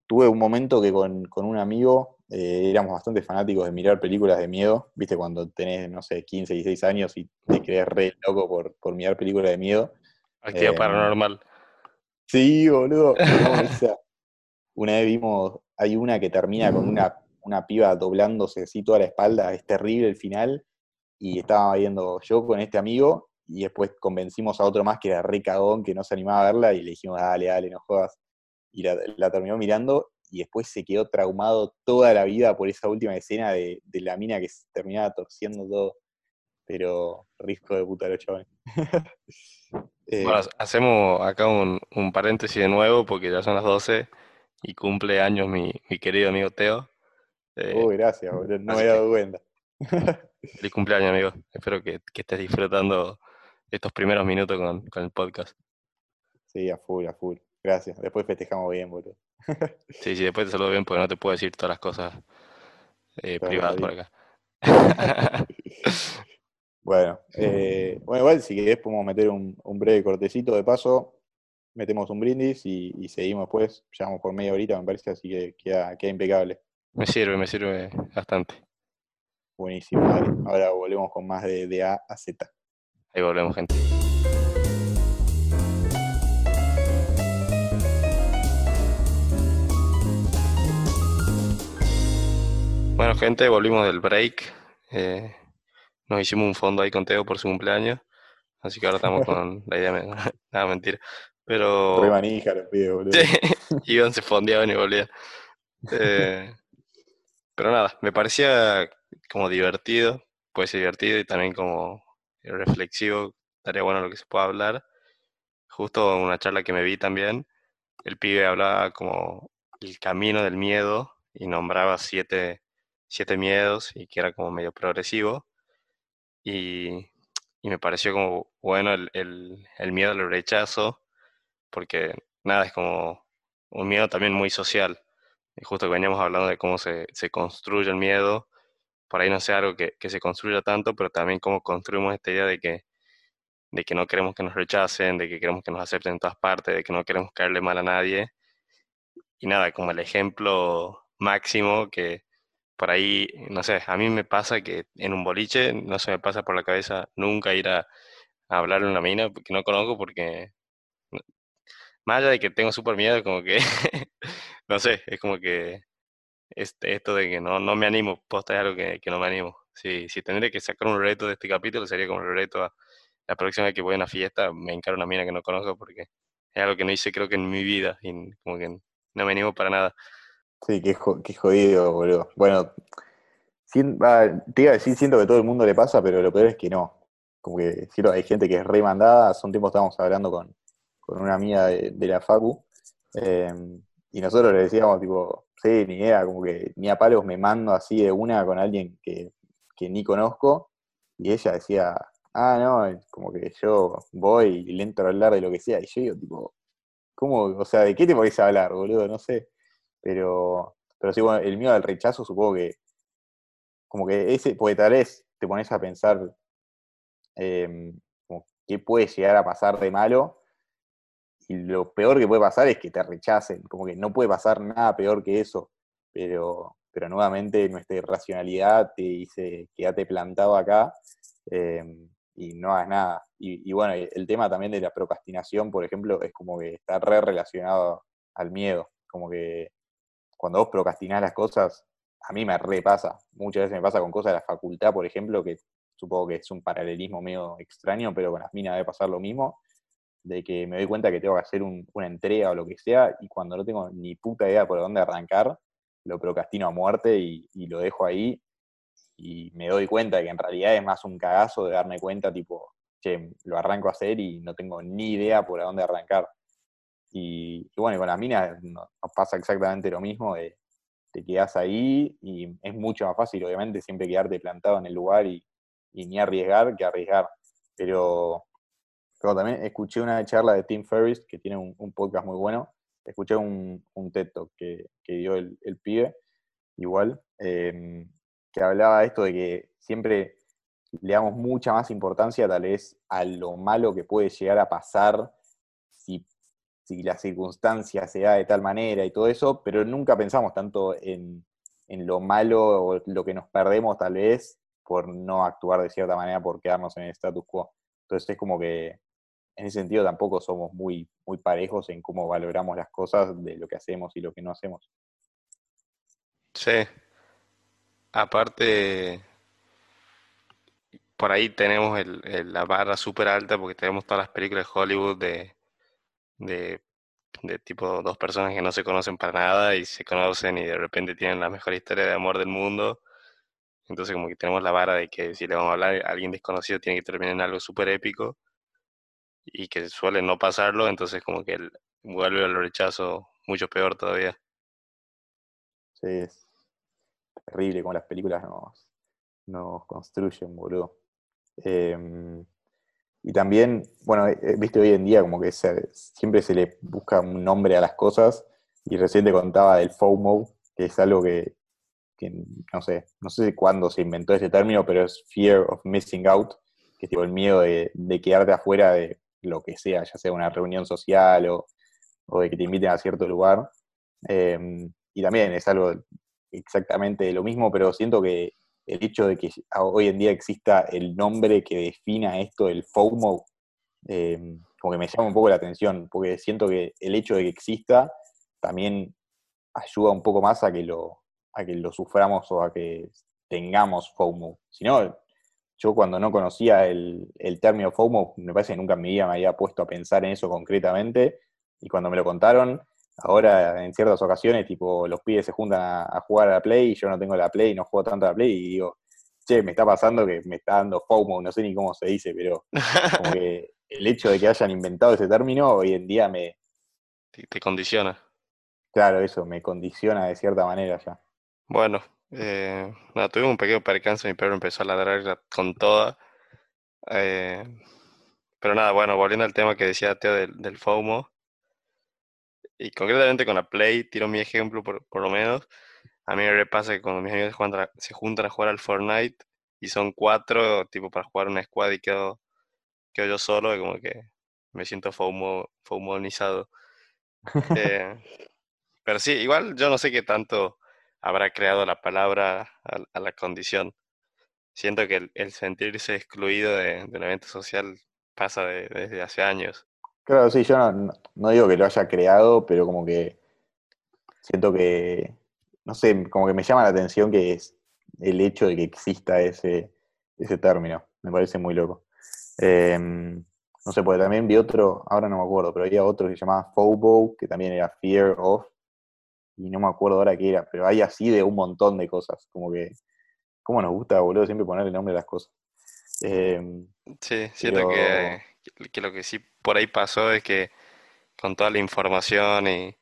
tuve un momento que con, con un amigo eh, éramos bastante fanáticos de mirar películas de miedo. Viste, cuando tenés, no sé, 15, 16 años y te crees re loco por, por mirar películas de miedo. Actividad Eh, paranormal. sí, boludo. No, Una vez vimos, hay una que termina con una, una piba doblándose así toda la espalda, es terrible el final, y estaba viendo yo con este amigo, y después convencimos a otro más que era re cagón, que no se animaba a verla, y le dijimos, dale, dale, no jodas. Y la, la terminó mirando, y después se quedó traumado toda la vida por esa última escena de, de la mina que se terminaba torciendo todo. Pero risco de puta los chavales. Eh, Bueno, hacemos acá un, un paréntesis de nuevo porque ya son las 12 y cumple años mi, mi querido amigo Teo. Eh, uy, gracias, boludo, no me que- dado cuenta. feliz cumpleaños, amigo. Espero que, que estés disfrutando estos primeros minutos con, con el podcast. Sí, a full, a full. Gracias. Después festejamos bien, boludo. Sí, sí, después te saludo bien porque no te puedo decir todas las cosas eh, privadas por acá. Bueno, eh, bueno, igual si querés podemos meter un, un breve cortecito de paso, metemos un brindis y, y seguimos después, llevamos por media horita me parece, así que queda, queda impecable. Me sirve, me sirve bastante. Buenísimo, dale. Ahora volvemos con más de, de A a Z. Ahí volvemos, gente. Bueno, gente, volvimos del break. Eh, nos hicimos un fondo ahí con Teo por su cumpleaños. Así que ahora estamos con la idea. de... Nada, mentira. Pero. Re manija los pibes, boludo. Sí, iban, se fondeaban y volvían. Eh, pero nada, me parecía como divertido. Puede ser divertido y también como reflexivo. Estaría bueno lo que se pueda hablar. Justo en una charla que me vi también, el pibe hablaba como el camino del miedo y nombraba siete, siete miedos y que era como medio progresivo. Y, y me pareció como bueno el, el, el miedo al rechazo, porque nada, es como un miedo también muy social. Y justo que veníamos hablando de cómo se, se construye el miedo, por ahí no sea algo que, que, se construya tanto, pero también cómo construimos esta idea de que, de que no queremos que nos rechacen, de que queremos que nos acepten en todas partes, de que no queremos caerle mal a nadie. Y nada, como el ejemplo máximo que por ahí, no sé, a mí me pasa que en un boliche no se me pasa por la cabeza nunca ir a, hablarle a una mina que no conozco porque más allá de que tengo súper miedo, como que, no sé, es como que este, esto de que no, no me animo, posta es algo que, que no me animo. Si, si tendría que sacar un reto de este capítulo, sería como el reto a la próxima vez que voy a una fiesta, me encaro una mina que no conozco porque es algo que no hice creo que en mi vida y como que no me animo para nada. Sí, qué, qué jodido, boludo. Bueno, te iba a decir, siento que todo el mundo le pasa, pero lo peor es que no. Como que siento, hay gente que es remandada. Hace un tiempo estábamos hablando con, con una amiga de, la Facu, eh, y nosotros le decíamos, tipo, sí, ni idea, como que ni a palos me mando así de una con alguien que, que ni conozco, y ella decía, ah, no, como que yo voy y le entro a hablar de lo que sea, y yo digo, tipo, ¿cómo? O sea, ¿de qué te podés hablar, boludo? No sé. Pero, pero sí, bueno, el miedo al rechazo supongo que, como que ese, porque tal vez te pones a pensar eh, como, qué puede llegar a pasar de malo, y lo peor que puede pasar es que te rechacen, como que no puede pasar nada peor que eso, pero, pero nuevamente nuestra irracionalidad te dice, quédate plantado acá eh, y no hagas nada. Y, y, bueno, el tema también de la procrastinación, por ejemplo, es como que está re relacionado al miedo, como que cuando vos procrastinás las cosas, a mí me repasa. Muchas veces me pasa con cosas de la facultad, por ejemplo, que supongo que es un paralelismo medio extraño, pero con las minas debe pasar lo mismo, de que me doy cuenta que tengo que hacer un, una entrega o lo que sea, y cuando no tengo ni puta idea por dónde arrancar, lo procrastino a muerte y, y lo dejo ahí, y me doy cuenta de que en realidad es más un cagazo de darme cuenta, tipo, che, lo arranco a hacer y no tengo ni idea por dónde arrancar. Y, y, bueno, con las minas nos pasa exactamente lo mismo, te quedas ahí y es mucho más fácil, obviamente, siempre quedarte plantado en el lugar y, ni arriesgar que arriesgar. Pero, pero, también escuché una charla de Tim Ferriss, que tiene un, podcast muy bueno, escuché un, un TED Talk que, que dio el, pibe, igual, eh, que hablaba esto de que siempre le damos mucha más importancia tal vez a lo malo que puede llegar a pasar si la circunstancia se da de tal manera y todo eso, pero nunca pensamos tanto en, en, lo malo o lo que nos perdemos tal vez por no actuar de cierta manera, por quedarnos en el status quo. Entonces es como que en ese sentido tampoco somos muy, muy parejos en cómo valoramos las cosas de lo que hacemos y lo que no hacemos. Sí. Aparte, por ahí tenemos el, la barra súper alta porque tenemos todas las películas de Hollywood de de, de tipo dos personas que no se conocen para nada y se conocen y de repente tienen la mejor historia de amor del mundo. Entonces como que tenemos la vara de que si le vamos a hablar a alguien desconocido tiene que terminar en algo súper épico y que suele no pasarlo, entonces como que vuelve al rechazo mucho peor todavía. Sí, es terrible como las películas nos, nos construyen, boludo. Eh, y también, bueno, eh, viste hoy en día como que se, siempre se le busca un nombre a las cosas, y recién te contaba del FOMO, que es algo que, no sé, no sé cuándo se inventó ese término, pero es Fear of Missing Out, que es tipo el miedo de, quedarte afuera de lo que sea, ya sea una reunión social o, o de que te inviten a cierto lugar. Eh, y también es algo exactamente lo mismo, pero siento que el hecho de que hoy en día exista el nombre que defina esto, el FOMO, eh, como que me llama un poco la atención, porque siento que el hecho de que exista también ayuda un poco más a que lo, a que lo suframos o a que tengamos FOMO. Sino, yo cuando no conocía el, el término FOMO, me parece que nunca en mi vida me había puesto a pensar en eso concretamente, y cuando me lo contaron, ahora en ciertas ocasiones, tipo, los pibes se juntan a, jugar a la Play y yo no tengo la Play, no juego tanto a la Play y digo, che, me está pasando que me está dando FOMO, no sé ni cómo se dice, pero como que el hecho de que hayan inventado ese término hoy en día me... Te, condiciona. Claro, eso, me condiciona de cierta manera ya. Bueno, eh, nada, tuvimos un pequeño percance, mi perro empezó a ladrar con toda. Eh, pero nada, bueno, volviendo al tema que decía Teo del, del FOMO, y concretamente con la Play, tiro mi ejemplo por, por lo menos. A mí me pasa que cuando mis amigos se juntan a jugar al Fortnite y son cuatro, tipo para jugar una squad y quedo, quedo yo solo, y como que me siento FOMO, FOMOnizado. Eh, pero sí, igual yo no sé qué tanto habrá creado la palabra a, la condición. Siento que el, sentirse excluido de, un evento social pasa desde hace años. Claro, sí, yo no, digo que lo haya creado, pero como que siento que, no sé, como que me llama la atención que es el hecho de que exista ese, ese término. Me parece muy loco. Em, no sé, porque también vi otro, ahora no me acuerdo, pero había otro que se llamaba FOBO, que también era Fear of, y no me acuerdo ahora qué era, pero hay así de un montón de cosas, como que, ¿cómo nos gusta, boludo, siempre ponerle nombre a las cosas? Em, sí, siento que, que lo que sí por ahí pasó es que con toda la información y,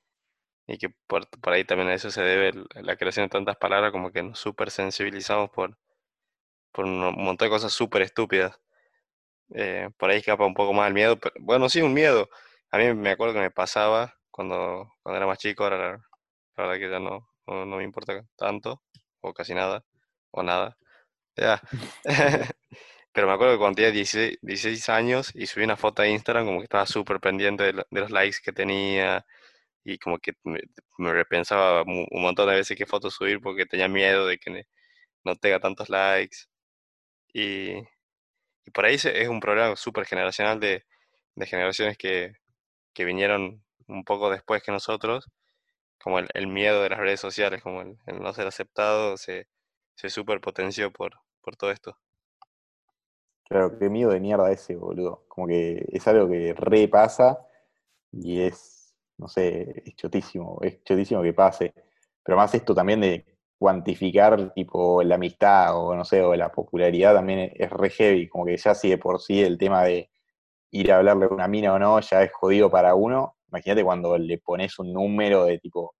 que por, ahí también a eso se debe la creación de tantas palabras, como que nos súper sensibilizamos por, por un montón de cosas súper estúpidas. Eh, por ahí escapa un poco más el miedo. Pero, bueno, sí, un miedo. A mí me acuerdo que me pasaba cuando, cuando era más chico, ahora la, verdad que ya no, no, me importa tanto, o casi nada, o nada. Ya. Pero me acuerdo que cuando tenía 16, años y subí una foto a Instagram, como que estaba súper pendiente de, los likes que tenía y como que me, repensaba un montón de veces qué fotos subir porque tenía miedo de que no tenga tantos likes. Y, por ahí es un problema súper generacional de, de, generaciones que, vinieron un poco después que nosotros, como el, miedo de las redes sociales, como el, no ser aceptado, se, se súper potenció por, por todo esto. Claro, qué miedo de mierda ese, boludo. Como que es algo que repasa y es, no sé, es chotísimo, es chotísimo que pase. Pero más esto también de cuantificar, tipo, la amistad o no sé, o la popularidad también es re heavy. Como que ya si de por sí el tema de ir a hablarle a una mina o no ya es jodido para uno. Imagínate cuando le pones un número de tipo,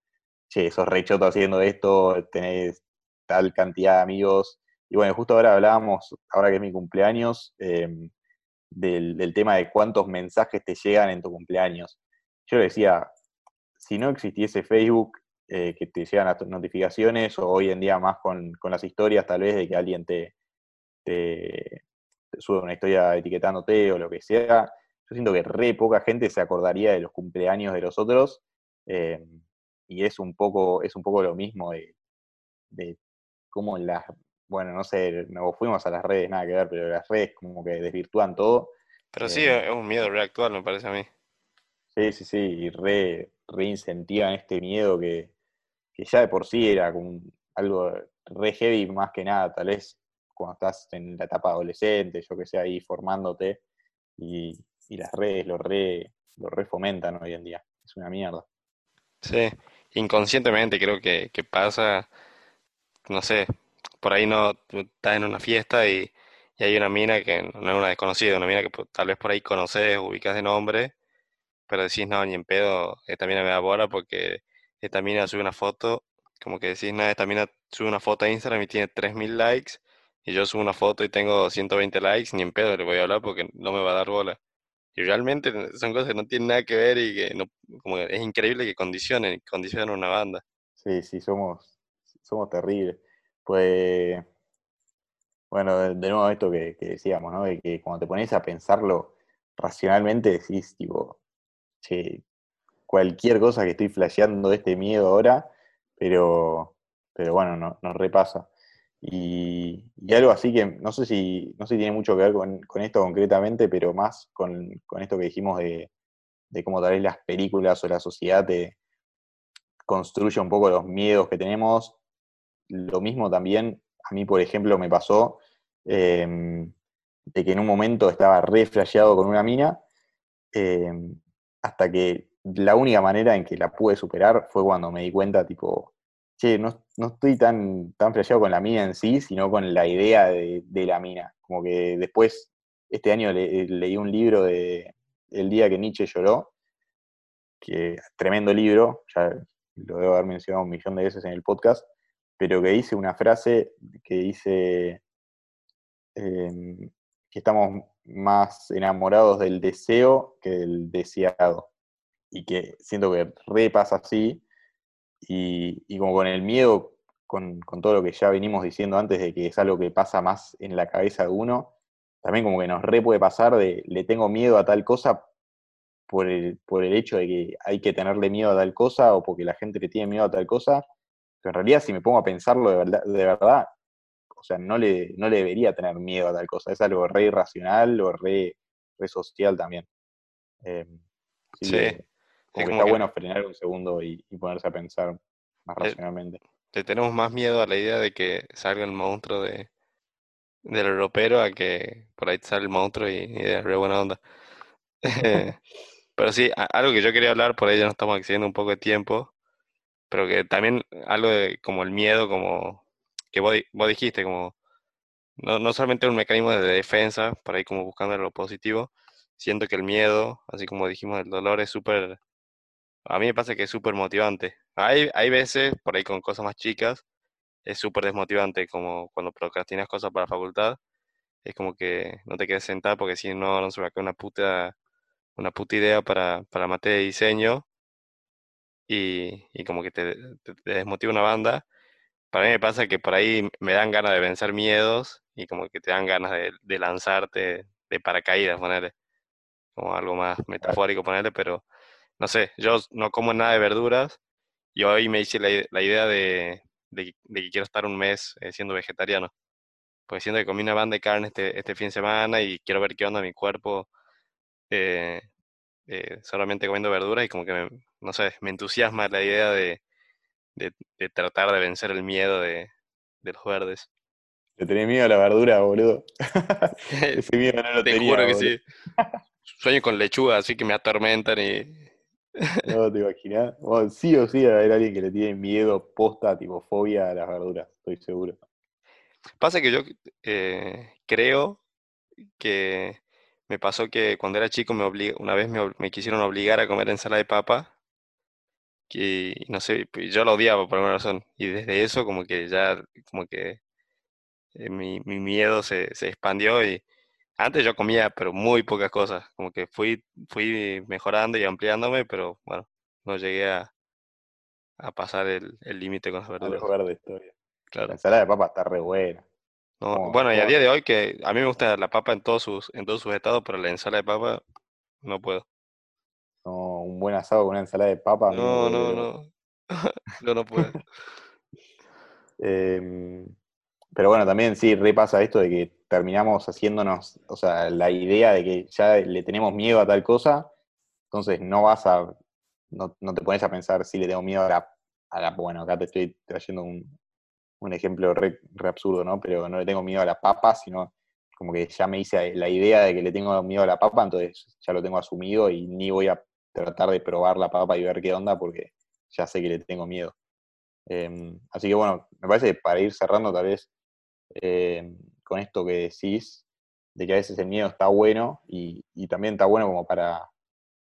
che, sos re choto haciendo esto, tenés tal cantidad de amigos y bueno, justo ahora hablábamos, ahora que es mi cumpleaños, em, del, tema de cuántos mensajes te llegan en tu cumpleaños. Yo decía, si no existiese Facebook, eh, que te llegan las notificaciones, o hoy en día más con, las historias, tal vez de que alguien te, te, sube una historia etiquetándote o lo que sea, yo siento que re poca gente se acordaría de los cumpleaños de los otros. Em, y es un poco, es un poco lo mismo de, de cómo las bueno, no sé, nos fuimos a las redes, nada que ver, pero las redes como que desvirtúan todo. Pero sí, eh, es un miedo reactual, me parece a mí. Sí, sí, sí, y re, incentivan este miedo que, ya de por sí era como algo re heavy más que nada, tal vez cuando estás en la etapa adolescente, yo que sé, ahí formándote, y, las redes lo re, lo re fomentan hoy en día. Es una mierda. Sí, inconscientemente creo que, que pasa, no sé, por ahí no estás en una fiesta y, hay una mina que no es una desconocida, una mina que tal vez por ahí conoces, ubicas de nombre, pero decís, no, ni en pedo, esta mina me da bola porque esta mina sube una foto, como que decís, nada, esta mina sube una foto a Instagram y tiene 3.000 likes, y yo subo una foto y tengo 120 likes, ni en pedo le voy a hablar porque no me va a dar bola. Y realmente son cosas que no tienen nada que ver y que no, es increíble que condicionen, condicionen una banda. Sí, sí, somos, somos terribles. Pues, bueno, de, nuevo esto que, decíamos, ¿no? De que cuando te pones a pensarlo racionalmente decís, tipo, cualquier cosa que estoy flasheando este miedo ahora, pero, pero bueno, no, repasa. Y, algo así que no sé si, no sé si tiene mucho que ver con, esto concretamente, pero más con, esto que dijimos de, de, cómo tal vez las películas o la sociedad te construye un poco los miedos que tenemos lo mismo también, a mí, por ejemplo, me pasó em, de que en un momento estaba re con una mina, em, hasta que la única manera en que la pude superar fue cuando me di cuenta, tipo, che, no, estoy tan, tan flasheado con la mina en sí, sino con la idea de, la mina. Como que después, este año leí un libro de El día que Nietzsche lloró, que tremendo libro, ya lo debo haber mencionado un millón de veces en el podcast, pero que dice una frase que dice em, que estamos más enamorados del deseo que del deseado. Y que siento que repasa así, y, como con el miedo, con, todo lo que ya venimos diciendo antes de que es algo que pasa más en la cabeza de uno, también como que nos re puede pasar de le tengo miedo a tal cosa por el, por el hecho de que hay que tenerle miedo a tal cosa o porque la gente le tiene miedo a tal cosa, pero en realidad si me pongo a pensarlo de verdad, de verdad o sea, no le, no le debería tener miedo a tal cosa, es algo re irracional o re, social también. Em, sí. como que está bueno frenar un segundo y, ponerse a pensar más racionalmente. Le tenemos más miedo a la idea de que salga el monstruo de, del europeo a que por ahí sale el monstruo y, y de re buena onda. pero sí, algo que yo quería hablar, por ahí ya nos estamos excediendo un poco de tiempo, pero que también algo de como el miedo, como que vos, dijiste, como no, no solamente un mecanismo de defensa, por ahí como buscando lo positivo, siento que el miedo, así como dijimos, el dolor es súper, a mí me pasa que es súper motivante. Hay, hay veces, por ahí con cosas más chicas, es súper desmotivante, como cuando procrastinas cosas para la facultad, es como que no te quedes sentado porque si no, no se quedar una puta, una puta idea para, para materia de diseño y, y como que te, desmotiva una banda. Para mí me pasa que por ahí me dan ganas de vencer miedos y como que te dan ganas de, de lanzarte de paracaídas, ponerle, como algo más metafórico ponerle, pero no sé, yo no como nada de verduras y hoy me hice la, la idea de, de, que quiero estar un mes eh, siendo vegetariano. Porque siento que comí una banda de carne este, este fin de semana y quiero ver qué onda mi cuerpo eh, eh, solamente comiendo verduras y como que, no sé, me entusiasma la idea de, de, tratar de vencer el miedo de, de los verdes. Te tenés miedo a la verdura, boludo. Ese miedo no lo Te juro que sí. Sueño con lechuga, así que me atormentan y... no te imaginas. sí o sí va a haber alguien que le tiene miedo, posta, tipo fobia a las verduras, estoy seguro. Pasa que yo eh, creo que me pasó que cuando era chico me una vez me, quisieron obligar a comer ensalada de papa, que no sé, pues, yo lo odiaba por alguna razón. Y desde eso como que ya, como que eh, mi, miedo se, se expandió y antes yo comía, pero muy pocas cosas, como que fui, fui mejorando y ampliándome, pero bueno, no llegué a, a pasar el límite con las verduras. de historia. Claro. La ensalada de papa está re buena. Bueno, y a día de hoy que a mí me gusta la papa en todos sus, en todos sus estados, pero la ensalada de papa no puedo. No, un buen asado con una ensalada de papa. No, no, no. no, no puedo. Em, pero bueno, también sí repasa esto de que terminamos haciéndonos, o sea, la idea de que ya le tenemos miedo a tal cosa, entonces no vas a, no, te pones a pensar si le tengo miedo a la, a la, bueno, acá te estoy trayendo un, un ejemplo re, absurdo, ¿no? Pero no le tengo miedo a la papa, sino como que ya me hice la idea de que le tengo miedo a la papa, entonces ya lo tengo asumido y ni voy a tratar de probar la papa y ver qué onda porque ya sé que le tengo miedo. Em, así que bueno, me parece que para ir cerrando tal vez em, con esto que decís, de que a veces el miedo está bueno y, también está bueno como para,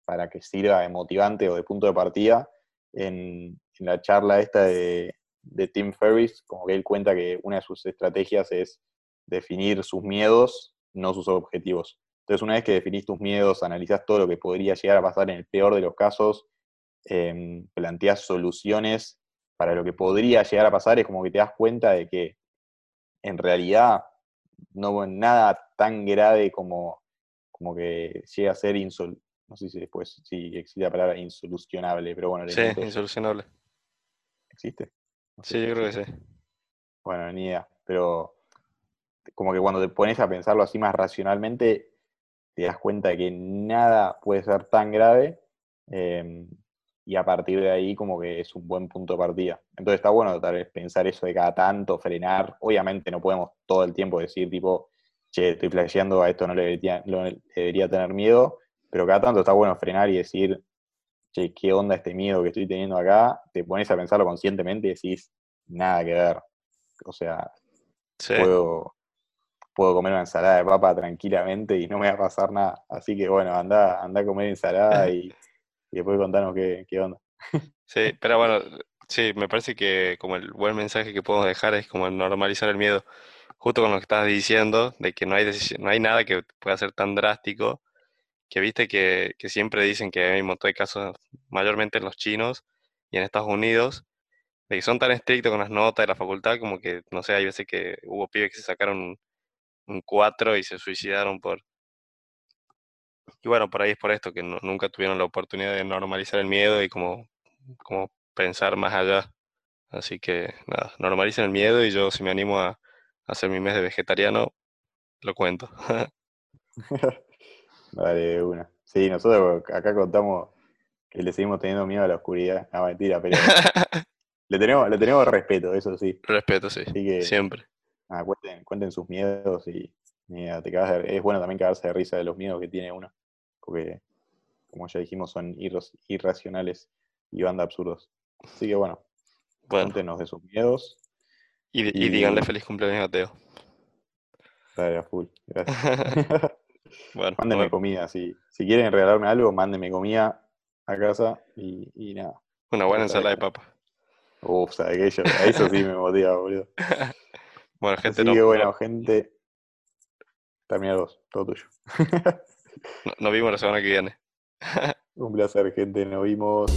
para que sirva de motivante o de punto de partida en la charla esta de, de Tim Ferriss, como que él cuenta que una de sus estrategias es definir sus miedos, no sus objetivos. Entonces, una vez que definís tus miedos, analizás todo lo que podría llegar a pasar en el peor de los casos, eh, planteás soluciones para lo que podría llegar a pasar, es como que te das cuenta de que en realidad no nada tan grave como, como que llega a ser insol no sé si después si existe la palabra insolucionable, pero bueno. Sí, insolucionable. ¿Existe? Sí, yo creo que sí. Bueno, ni idea. Pero como que cuando te pones a pensarlo así más racionalmente, te das cuenta de que nada puede ser tan grave. Em, y a partir de ahí como que es un buen punto de partida. Entonces está bueno tal vez pensar eso de cada tanto, frenar. Obviamente no podemos todo el tiempo decir tipo, che, estoy flasheando, a esto no le debería, no le debería tener miedo, pero cada tanto está bueno frenar y decir, che, ¿qué onda este miedo que estoy teniendo acá? Te pones a pensarlo conscientemente y decís, nada que ver. O sea, Sí. puedo, puedo comer una ensalada de papa tranquilamente y no me va a pasar nada. Así que bueno, anda, anda a comer ensalada y, y después contanos qué, qué onda. Sí, pero bueno, sí, me parece que como el buen mensaje que podemos dejar es como normalizar el miedo, justo con lo que estabas diciendo, de que no hay decisión, no hay nada que pueda ser tan drástico, que viste que, que siempre dicen que hay un montón de casos, mayormente en los chinos y en Estados Unidos, de que son tan estrictos con las notas de la facultad como que, no sé, hay veces que hubo pibes que se sacaron un, un 4 y se suicidaron por... Y bueno, por ahí es por esto, que no- nunca tuvieron la oportunidad de normalizar el miedo y como, como pensar más allá. Así que nada, normalicen el miedo y yo si me animo a, a hacer mi mes de vegetariano, lo cuento. Dale, una. Sí, nosotros acá contamos que le seguimos teniendo miedo a la oscuridad. No, mentira, pero le tenemos, le tenemos respeto, eso sí. Respeto, sí, Así que siempre. nada, cuenten, cuenten sus miedos y mira, te cagas de- es bueno también cagarse de risa de los miedos que tiene uno. Porque, como ya dijimos, son irros- irracionales y banda absurdos. Así que bueno, Bueno, cuéntenos de sus miedos. y, di- y díganle y- feliz cumpleaños a Teo. Dale a full. Gracias. Bueno, Mándenme comida, si, si quieren regalarme algo, mándenme comida a casa y, y nada. una buena ensalada de papa. Uf. Yo- a eso sí me motiva, boludo. Bueno, gente, Así no- que no- bueno, gente. Termina vos, todo tuyo. no- nos vimos la semana que viene. Un placer, gente. Nos vimos.